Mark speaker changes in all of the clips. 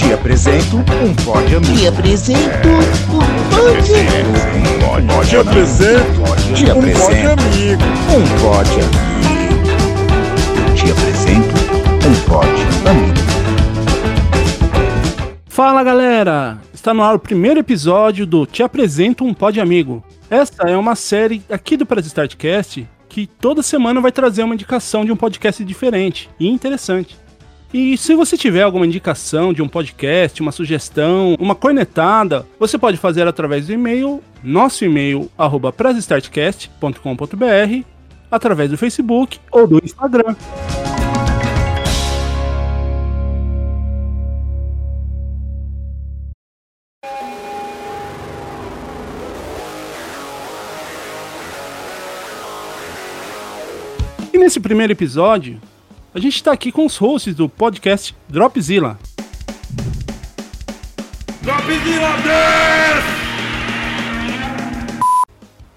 Speaker 1: Te apresento um pod amigo.
Speaker 2: Te apresento um
Speaker 1: Um pod
Speaker 3: Te apresento um pod amigo.
Speaker 1: um pod amigo. Te apresento um pod amigo.
Speaker 4: Fala galera! Está no ar o primeiro episódio do Te Apresento um Pod Amigo. Essa é uma série aqui do Press Startcast que toda semana vai trazer uma indicação de um podcast diferente e interessante. E se você tiver alguma indicação de um podcast, uma sugestão, uma cornetada, você pode fazer através do e-mail, nosso e-mail, arroba através do Facebook ou do Instagram. E nesse primeiro episódio, a gente está aqui com os hosts do podcast Dropzilla.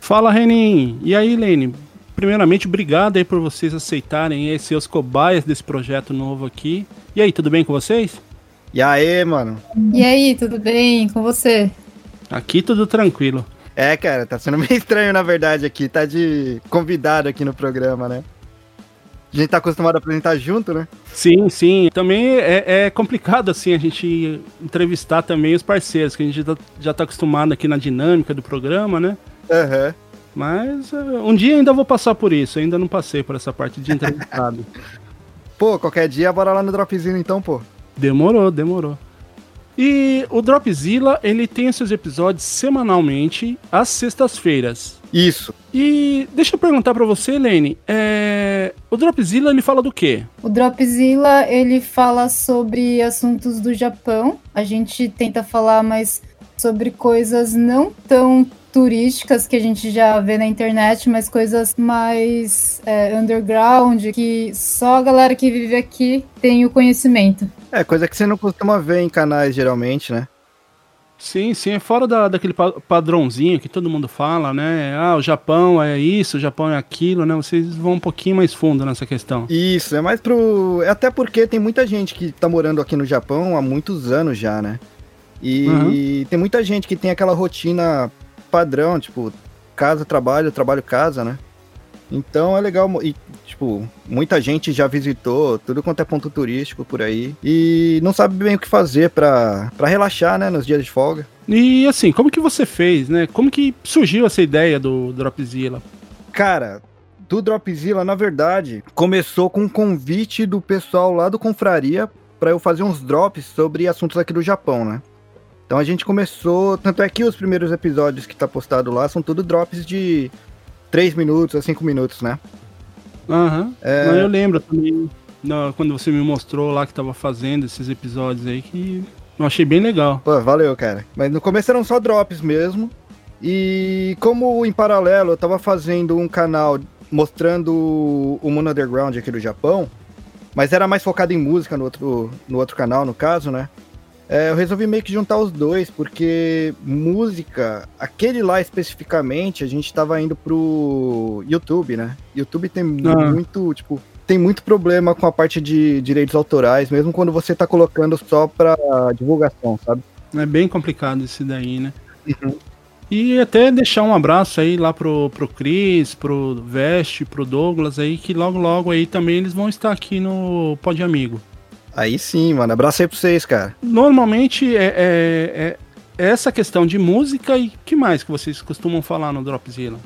Speaker 4: Fala, Renin. E aí, Lene? Primeiramente, obrigado aí por vocês aceitarem ser os cobaias desse projeto novo aqui. E aí, tudo bem com vocês?
Speaker 3: E aí, mano?
Speaker 5: E aí, tudo bem com você?
Speaker 4: Aqui tudo tranquilo.
Speaker 3: É, cara, tá sendo meio estranho, na verdade, aqui. Tá de convidado aqui no programa, né? A gente tá acostumado a apresentar junto, né?
Speaker 4: Sim, sim. Também é, é complicado assim a gente entrevistar também os parceiros, que a gente já tá- já tá acostumado aqui na dinâmica do programa, né?
Speaker 3: Aham.
Speaker 4: Mas eh, um dia ainda vou passar por isso, ainda não passei por essa parte de entrevistado.
Speaker 3: Pô, qualquer dia, bora lá no Dropzinho então, pô.
Speaker 4: demorou, demorou. E o Dropzilla, ele tem seus episódios semanalmente, às sextas-feiras.
Speaker 3: Isso.
Speaker 4: E deixa eu perguntar pra você, Lene, é... o Dropzilla, ele fala do quê?
Speaker 5: O Dropzilla, ele fala sobre assuntos do Japão. A gente tenta falar mais sobre coisas não tão turísticas que a gente já vê na internet, mas coisas mais é, underground, que só a galera que vive aqui tem o conhecimento.
Speaker 3: É, coisa que você não costuma ver em canais, geralmente, né?
Speaker 4: Sim, sim, é fora da, daquele pa- padrãozinho que todo mundo fala, né? Ah, o Japão é isso, o Japão é aquilo, né? Vocês vão um pouquinho mais fundo nessa questão.
Speaker 3: Isso, é mais pro. É até porque tem muita gente que tá morando aqui no Japão há muitos anos já, né? E
Speaker 4: Uhum.
Speaker 3: tem muita gente que tem aquela rotina padrão, tipo, casa, trabalho, trabalho, casa, né? Então é legal. E, tipo, muita gente já visitou tudo quanto é ponto turístico por aí. E não sabe bem o que fazer pra, pra relaxar, né? Nos dias de folga.
Speaker 4: E assim, como que você fez, né? Como que surgiu essa ideia do Dropzilla?
Speaker 3: Cara, do Dropzilla, na verdade, começou com um convite do pessoal lá do Confraria pra eu fazer uns drops sobre assuntos aqui do Japão, né? Então a gente começou, tanto é que os primeiros episódios que tá postado lá são tudo drops de 3 minutos a 5 minutos, né?
Speaker 4: Aham.
Speaker 3: É.
Speaker 4: Não, Eu lembro também, quando você me mostrou lá que tava fazendo esses episódios aí, que eu achei bem legal.
Speaker 3: Pô, valeu, cara. Mas no começo eram só drops mesmo. E como em paralelo eu tava fazendo um canal mostrando o mundo underground aqui do Japão, mas era mais focado em música no outro, no outro canal, no caso, né? É, eu resolvi meio que juntar os dois, porque música, aquele lá especificamente, a gente tava indo pro YouTube, né? YouTube tem
Speaker 4: Ah.
Speaker 3: muito, tipo, tem muito problema com a parte de direitos autorais, mesmo quando você tá colocando só pra divulgação, sabe?
Speaker 4: É bem complicado esse daí, né? E até deixar um abraço aí lá pro, pro Cris, pro Veste, pro Douglas aí, que logo logo aí também eles vão estar aqui no Pod Amigo.
Speaker 3: Aí sim, mano. Abraço aí pra vocês, cara.
Speaker 4: Normalmente é, é- é- essa questão de música e que mais que vocês costumam falar no Dropzilla?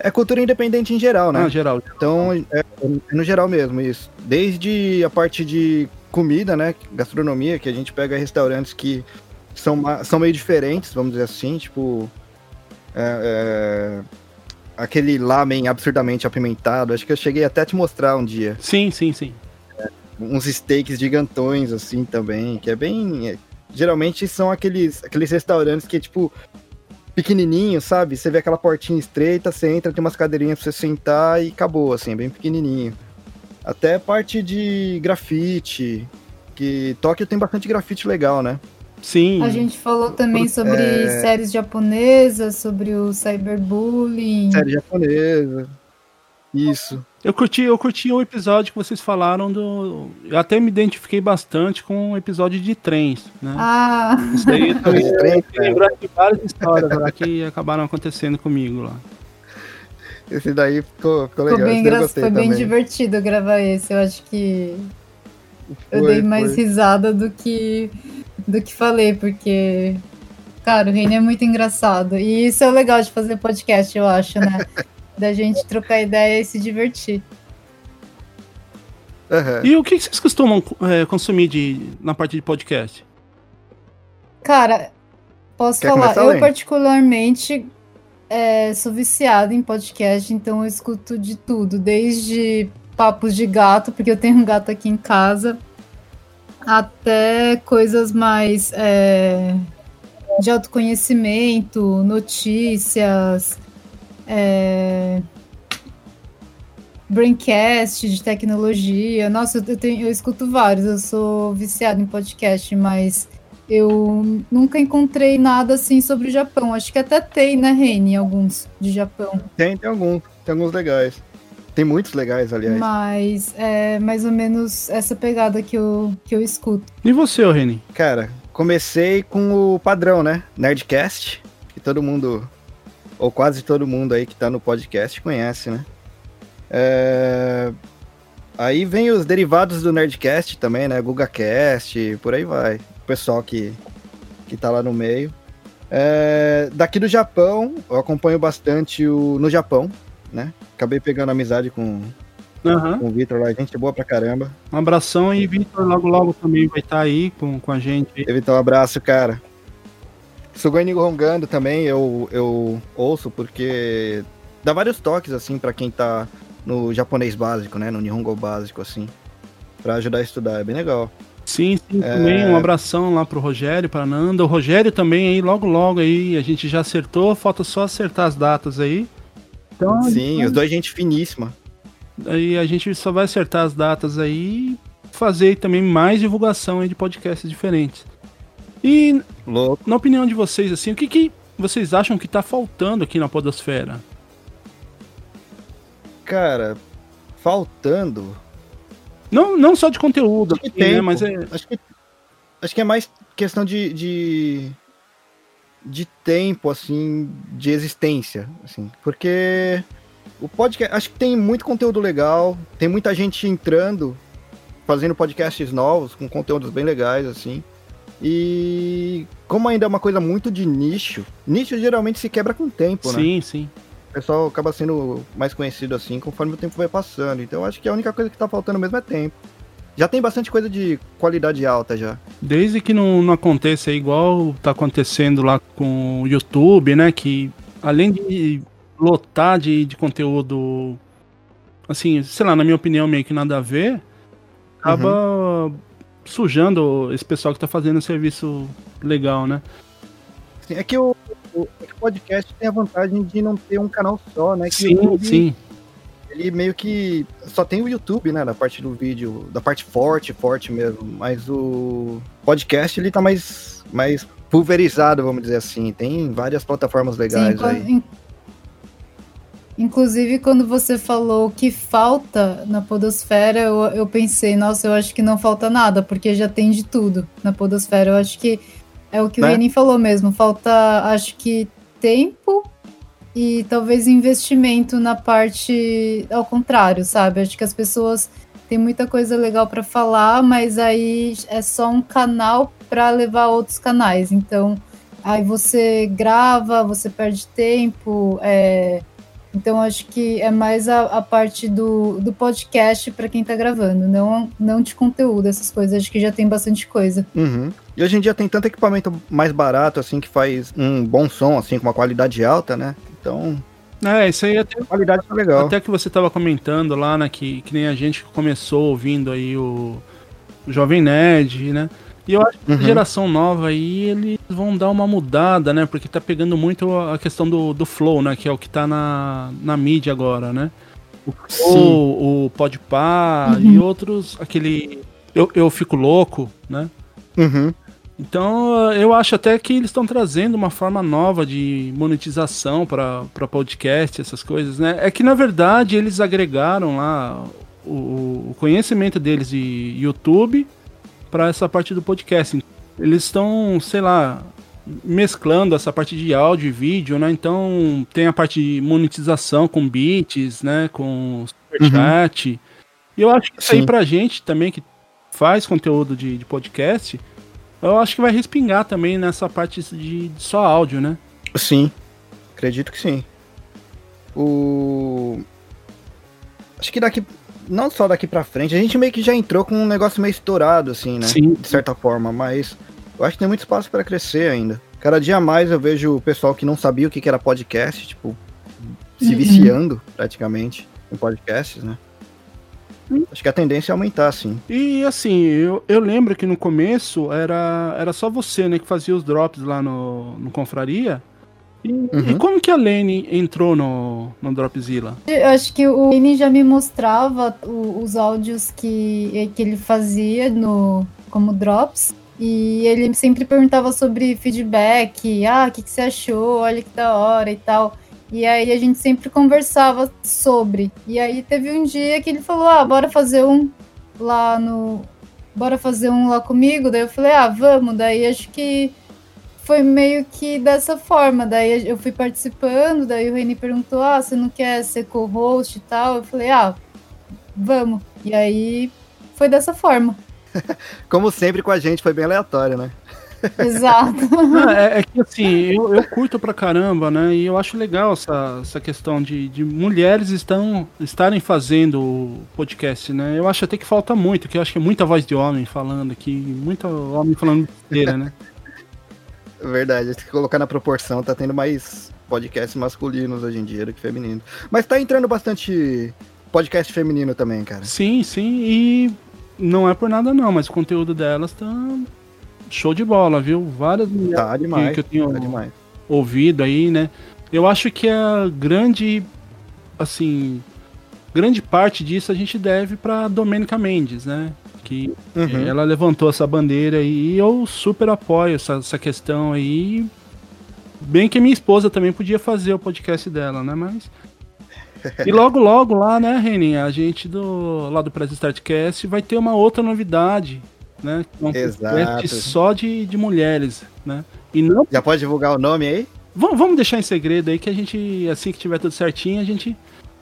Speaker 3: É cultura independente em geral, né?
Speaker 4: Ah, geral.
Speaker 3: Então, é, é no geral mesmo, isso. Desde a parte de comida, né? Gastronomia, que a gente pega restaurantes que são, são meio diferentes, vamos dizer assim, tipo. é, é, aquele lamen absurdamente apimentado. Acho que eu cheguei até a te mostrar um dia.
Speaker 4: Sim, sim, sim.
Speaker 3: Uns steaks gigantões, assim, também, que é bem. é, geralmente são aqueles, aqueles restaurantes que é tipo. pequenininho, sabe? Você vê aquela portinha estreita, você entra, tem umas cadeirinhas pra você sentar e acabou, assim, é bem pequenininho. Até parte de grafite, que Tóquio tem bastante grafite legal, né?
Speaker 4: Sim.
Speaker 5: A gente falou também sobre
Speaker 3: É.
Speaker 5: séries japonesas, sobre o cyberbullying.
Speaker 3: Série japonesa. Isso.
Speaker 4: Eu curti, eu curti o episódio que vocês falaram do. Eu até me identifiquei bastante com o episódio de trens, né?
Speaker 5: Ah,
Speaker 4: Isso aí eu também
Speaker 3: Os trens,
Speaker 4: eu lembro de várias histórias lá que acabaram acontecendo comigo lá.
Speaker 3: Esse daí ficou, ficou legal.
Speaker 5: bem,
Speaker 3: eu
Speaker 5: engra...
Speaker 3: gostei
Speaker 5: foi bem divertido gravar esse. Eu acho que eu
Speaker 3: Foi,
Speaker 5: dei mais
Speaker 3: foi.
Speaker 5: risada do que do que falei, porque cara, o Reine é muito engraçado. E isso é o legal de fazer podcast, eu acho, né? da gente trocar ideia e se divertir.
Speaker 3: Aham.
Speaker 4: E o que vocês costumam é, consumir de, na parte de podcast?
Speaker 5: Cara, posso
Speaker 3: Quer
Speaker 5: falar, eu
Speaker 3: Lene?
Speaker 5: particularmente é, sou viciada em podcast, então eu escuto de tudo, desde papos de gato, porque eu tenho um gato aqui em casa, até coisas mais é, de autoconhecimento, notícias, é, braincast de tecnologia. Nossa, eu, tenho, eu escuto vários, eu sou viciada em podcast, mas eu nunca encontrei nada assim sobre o Japão. Acho que até tem, né, Reni, alguns de Japão.
Speaker 3: Tem, tem alguns. Tem alguns legais. Tem muitos legais, aliás.
Speaker 5: Mas é mais ou menos essa pegada que eu, que eu escuto.
Speaker 4: E você, Reni?
Speaker 3: Cara, comecei com o padrão, né? Nerdcast, que todo mundo, ou quase todo mundo aí que tá no podcast conhece, né? É, Aí vem os derivados do Nerdcast também, né? GugaCast, por aí vai. O pessoal que, que tá lá no meio. É, Daqui do Japão, eu acompanho bastante o No Japão, né? Acabei pegando amizade com,
Speaker 4: Aham.
Speaker 3: com o Victor lá, gente boa pra caramba.
Speaker 4: Um abração e Vitor logo logo também vai estar aí com, com a gente.
Speaker 3: Evitar um abraço, cara. Sugoi Nihongando também eu, eu ouço porque dá vários toques, assim, pra quem tá no japonês básico, né? No Nihongo básico, assim. Pra ajudar a estudar, é bem legal.
Speaker 4: Sim, sim, também um abração lá pro Rogério, pra Nanda. O Rogério também aí, logo logo aí, a gente já acertou, falta só acertar as datas aí. Então,
Speaker 3: Sim, os dois gente finíssima.
Speaker 4: aí a gente só vai acertar as datas aí e fazer também mais divulgação aí de podcasts diferentes. E
Speaker 3: Louco.
Speaker 4: na opinião de vocês, assim, o que, que vocês acham que tá faltando aqui na Podosfera?
Speaker 3: Cara, faltando.
Speaker 4: Não, não só de conteúdo,
Speaker 3: Acho que
Speaker 4: assim, né,
Speaker 3: tempo.
Speaker 4: mas é.
Speaker 3: Acho que, acho que é mais questão de, de, de tempo, assim, de existência, assim, porque o podcast, acho que tem muito conteúdo legal, tem muita gente entrando, fazendo podcasts novos, com conteúdos bem legais, assim, e como ainda é uma coisa muito de nicho, nicho geralmente se quebra com o tempo, né?
Speaker 4: Sim, sim.
Speaker 3: O pessoal acaba sendo mais conhecido assim conforme o tempo vai passando. Então acho que a única coisa que tá faltando mesmo é tempo. Já tem bastante coisa de qualidade alta já.
Speaker 4: Desde que não, não aconteça igual tá acontecendo lá com o YouTube, né? Que além de lotar de, de conteúdo, assim, sei lá, na minha opinião, meio que nada a ver, acaba sujando esse pessoal que tá fazendo um serviço legal, né?
Speaker 3: Assim, é que o, o- é que o podcast tem a vantagem de não ter um canal só, né? Que
Speaker 4: Sim,
Speaker 3: YouTube,
Speaker 4: sim.
Speaker 3: Ele meio que só tem o YouTube, né? Da parte do vídeo, da parte forte, forte mesmo. Mas o podcast ele tá mais, mais pulverizado, vamos dizer assim. Tem várias plataformas legais
Speaker 5: Sim,
Speaker 3: aí.
Speaker 5: in- Inclusive, quando você falou que falta na Podosfera, eu, eu pensei, nossa, eu acho que não falta nada, porque já tem de tudo na Podosfera. Eu acho que é o que
Speaker 3: Né?
Speaker 5: o Renin falou mesmo. Falta, acho que, tempo e talvez investimento na parte ao contrário, sabe? Acho que as pessoas têm muita coisa legal para falar, mas aí é só um canal para levar a outros canais. Então, aí você grava, você perde tempo. é, Então, acho que é mais a, a parte do, do podcast para quem tá gravando, não, não de conteúdo, essas coisas. Acho que já tem bastante coisa.
Speaker 3: Uhum. E hoje em dia tem tanto equipamento mais barato, assim, que faz um bom som, assim, com uma qualidade alta, né? Então,
Speaker 4: É, isso aí até
Speaker 3: a qualidade tá legal.
Speaker 4: Até que você tava comentando lá, né, que, que nem a gente que começou ouvindo aí o, o Jovem Nerd, né? E eu acho que
Speaker 3: Uhum.
Speaker 4: a geração nova aí, eles vão dar uma mudada, né? Porque tá pegando muito a questão do, do flow, né? Que é o que tá na, na mídia agora, né? O flow, o Podpah
Speaker 5: Uhum.
Speaker 4: e outros, aquele... Eu, eu Fico Louco, né?
Speaker 3: Uhum.
Speaker 4: Então, eu acho até que eles estão trazendo uma forma nova de monetização para podcast, essas coisas, né? É que, na verdade, eles agregaram lá o, o conhecimento deles de YouTube para essa parte do podcast. Eles estão, sei lá, mesclando essa parte de áudio e vídeo, né? Então, tem a parte de monetização com bits, né? Com superchat. Uhum. E eu acho que isso Sim. aí pra gente também, que faz conteúdo de, de podcast eu acho que vai respingar também nessa parte de, de só áudio, né?
Speaker 3: Sim, acredito que sim. O. Acho que daqui. Não só daqui pra frente, a gente meio que já entrou com um negócio meio estourado, assim, né? Sim. De certa forma, mas eu acho que tem muito espaço para crescer ainda. Cada dia mais eu vejo o pessoal que não sabia o que era podcast, tipo, se uhum. viciando praticamente em podcasts, né? Acho que a tendência é aumentar, sim.
Speaker 4: E assim, eu, eu lembro que no começo era, era só você, né, que fazia os drops lá no, no Confraria. E, uhum. e como que a Lene entrou no, no Dropzilla?
Speaker 5: Eu acho que o Lene já me mostrava o, os áudios que, que ele fazia no, como drops. E ele sempre perguntava sobre feedback. Ah, o que, que você achou? Olha que da hora e tal. E aí a gente sempre conversava sobre. E aí teve um dia que ele falou: "Ah, bora fazer um lá no bora fazer um lá comigo". Daí eu falei: "Ah, vamos". Daí acho que foi meio que dessa forma. Daí eu fui participando, daí o Reni perguntou: "Ah, você não quer ser co-host e tal?". Eu falei: "Ah, vamos". E aí foi dessa forma.
Speaker 3: Como sempre com a gente, foi bem aleatório, né?
Speaker 5: Exato.
Speaker 4: é, é, que assim, eu, eu curto pra caramba, né? E eu acho legal essa, essa questão de, de mulheres estão, estarem fazendo podcast, né? Eu acho até que falta muito, que eu acho que é muita voz de homem falando aqui, muita homem falando besteira, né?
Speaker 3: Verdade, tem que colocar na proporção, tá tendo mais podcasts masculinos hoje em dia do que femininos. Mas tá entrando bastante podcast feminino também, cara.
Speaker 4: Sim, sim, e não é por nada não, mas o conteúdo delas tá show de bola, viu? Várias
Speaker 3: tá demais,
Speaker 4: que eu tenho tá ouvido aí, né? Eu acho que a grande, assim, grande parte disso a gente deve para Domênica Mendes, né? Que uhum. ela levantou essa bandeira e eu super apoio essa, essa questão aí. Bem que minha esposa também podia fazer o podcast dela, né? Mas e logo, logo lá, né, Renin, a gente do lá do Press Startcast vai ter uma outra novidade né? Um
Speaker 3: Exato.
Speaker 4: só de, de mulheres, né?
Speaker 3: E não... Já pode divulgar o nome aí?
Speaker 4: Vamos, vamos deixar em segredo aí que a gente, assim que tiver tudo certinho, a gente.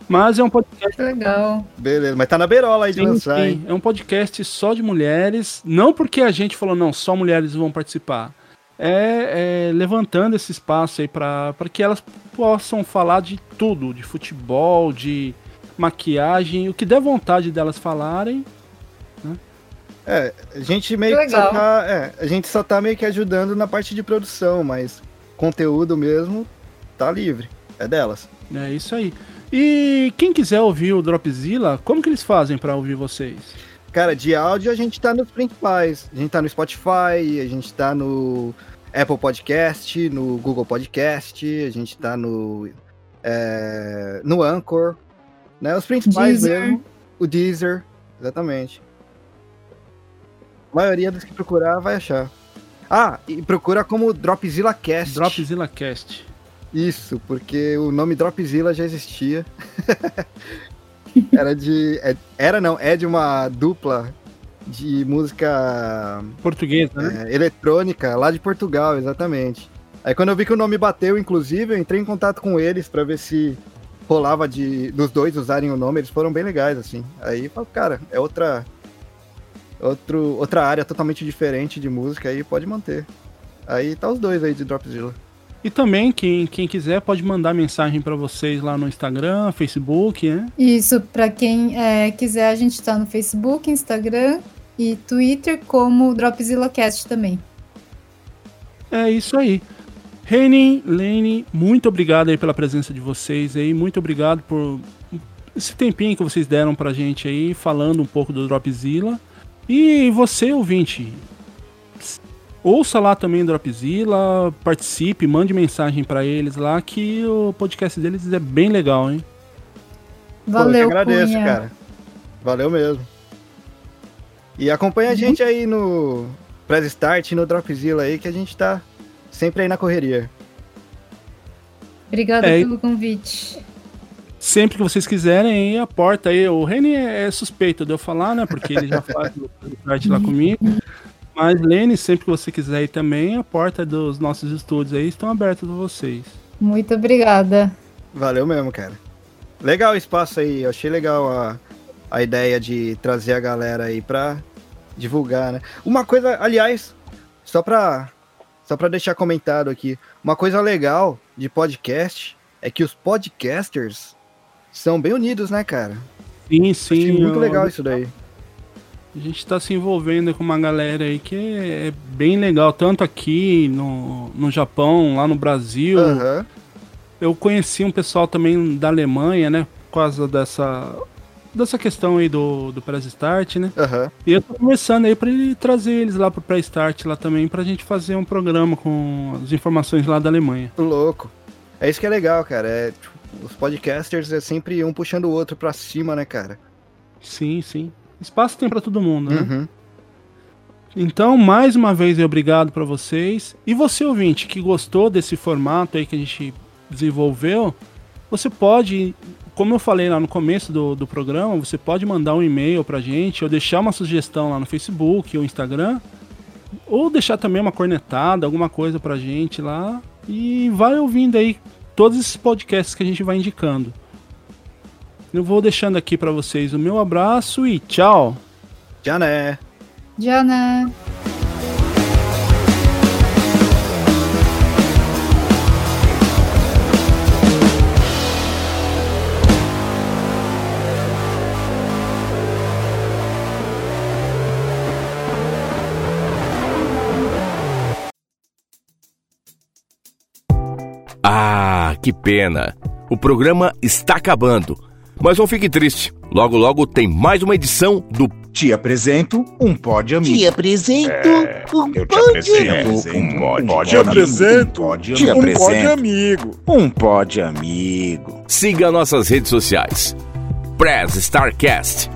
Speaker 4: Mas é um podcast.
Speaker 5: Legal.
Speaker 3: Beleza, mas tá na beirola aí de sim, lançar, sim.
Speaker 4: É um podcast só de mulheres. Não porque a gente falou, não, só mulheres vão participar. É, é levantando esse espaço aí para que elas possam falar de tudo, de futebol, de maquiagem, o que der vontade delas falarem
Speaker 3: é, a gente meio que, que só tá, é, a gente só tá meio que ajudando na parte de produção, mas conteúdo mesmo tá livre, é delas.
Speaker 4: É isso aí. E quem quiser ouvir o Dropzilla, como que eles fazem para ouvir vocês?
Speaker 3: Cara, de áudio a gente tá nos principais. A gente tá no Spotify, a gente tá no Apple Podcast, no Google Podcast, a gente tá no é, no Anchor, né? Os principais Deezer. mesmo. O Deezer, exatamente. A maioria dos que procurar vai achar. Ah, e procura como Dropzilla Cast.
Speaker 4: Dropzilla Cast.
Speaker 3: Isso, porque o nome Dropzilla já existia. era de. É, era não, é de uma dupla de música.
Speaker 4: Portuguesa, né?
Speaker 3: É, eletrônica, lá de Portugal, exatamente. Aí quando eu vi que o nome bateu, inclusive, eu entrei em contato com eles para ver se rolava de dos dois usarem o nome, eles foram bem legais, assim. Aí, cara, é outra outro, outra área totalmente diferente de música aí, pode manter. Aí tá os dois aí de Dropzilla.
Speaker 4: E também, quem, quem quiser pode mandar mensagem para vocês lá no Instagram, Facebook, né?
Speaker 5: Isso, para quem é, quiser, a gente tá no Facebook, Instagram e Twitter como DropzillaCast também.
Speaker 4: É isso aí. Renin, Lene, muito obrigado aí pela presença de vocês aí, muito obrigado por esse tempinho que vocês deram pra gente aí, falando um pouco do Dropzilla. E você, ouvinte, ouça lá também o Dropzilla, participe, mande mensagem para eles lá que o podcast deles é bem legal, hein?
Speaker 5: Valeu,
Speaker 3: Pô, eu agradeço, Cunha. cara. Valeu mesmo. E acompanha a uhum. gente aí no, Press Start no Dropzilla aí, que a gente tá sempre aí na correria.
Speaker 5: Obrigada
Speaker 4: É,
Speaker 5: pelo convite.
Speaker 4: Sempre que vocês quiserem, aí a porta aí. O Reni é suspeito de eu falar, né? Porque ele já faz o parte lá comigo. Mas, Lene, sempre que você quiser ir também, a porta dos nossos estúdios aí estão abertas para vocês.
Speaker 5: Muito obrigada.
Speaker 3: Valeu mesmo, cara. Legal o espaço aí, eu achei legal a, a ideia de trazer a galera aí pra divulgar, né? Uma coisa, aliás, só pra, só pra deixar comentado aqui, uma coisa legal de podcast é que os podcasters são bem unidos, né, cara?
Speaker 4: Sim,
Speaker 3: Achei
Speaker 4: sim.
Speaker 3: muito
Speaker 4: eu-
Speaker 3: legal isso daí.
Speaker 4: A gente tá se envolvendo com uma galera aí que é, é bem legal, tanto aqui no, no Japão, lá no Brasil.
Speaker 3: Aham.
Speaker 4: Eu conheci um pessoal também da Alemanha, né? Por causa dessa, dessa questão aí do, do Press Start, né?
Speaker 3: Aham.
Speaker 4: E eu tô conversando aí pra ele trazer eles lá pro Press Start lá também, pra gente fazer um programa com as informações lá da Alemanha.
Speaker 3: Louco. É isso que é legal, cara. É, tipo, os podcasters é sempre um puxando o outro pra cima, né, cara?
Speaker 4: Sim, sim. Espaço tem pra todo mundo, né?
Speaker 3: Uhum.
Speaker 4: Então, mais uma vez, obrigado pra vocês. E você, ouvinte, que gostou desse formato aí que a gente desenvolveu, você pode, como eu falei lá no começo do, do programa, você pode mandar um e-mail pra gente ou deixar uma sugestão lá no Facebook ou Instagram. Ou deixar também uma cornetada, alguma coisa pra gente lá. E vai ouvindo aí todos esses podcasts que a gente vai indicando. Eu vou deixando aqui pra vocês o meu abraço e tchau!
Speaker 3: Já né?
Speaker 5: Jana.
Speaker 6: Ah, que pena. O programa está acabando. Mas não fique triste. Logo, logo tem mais uma edição do
Speaker 1: Te apresento um pod amigo.
Speaker 2: Te apresento um
Speaker 1: Eu te apresento um pod,
Speaker 7: Te
Speaker 1: amigo.
Speaker 7: apresento.
Speaker 1: Um pod amigo.
Speaker 7: amigo.
Speaker 1: Um pod amigo.
Speaker 6: Siga nossas redes sociais. Press Starcast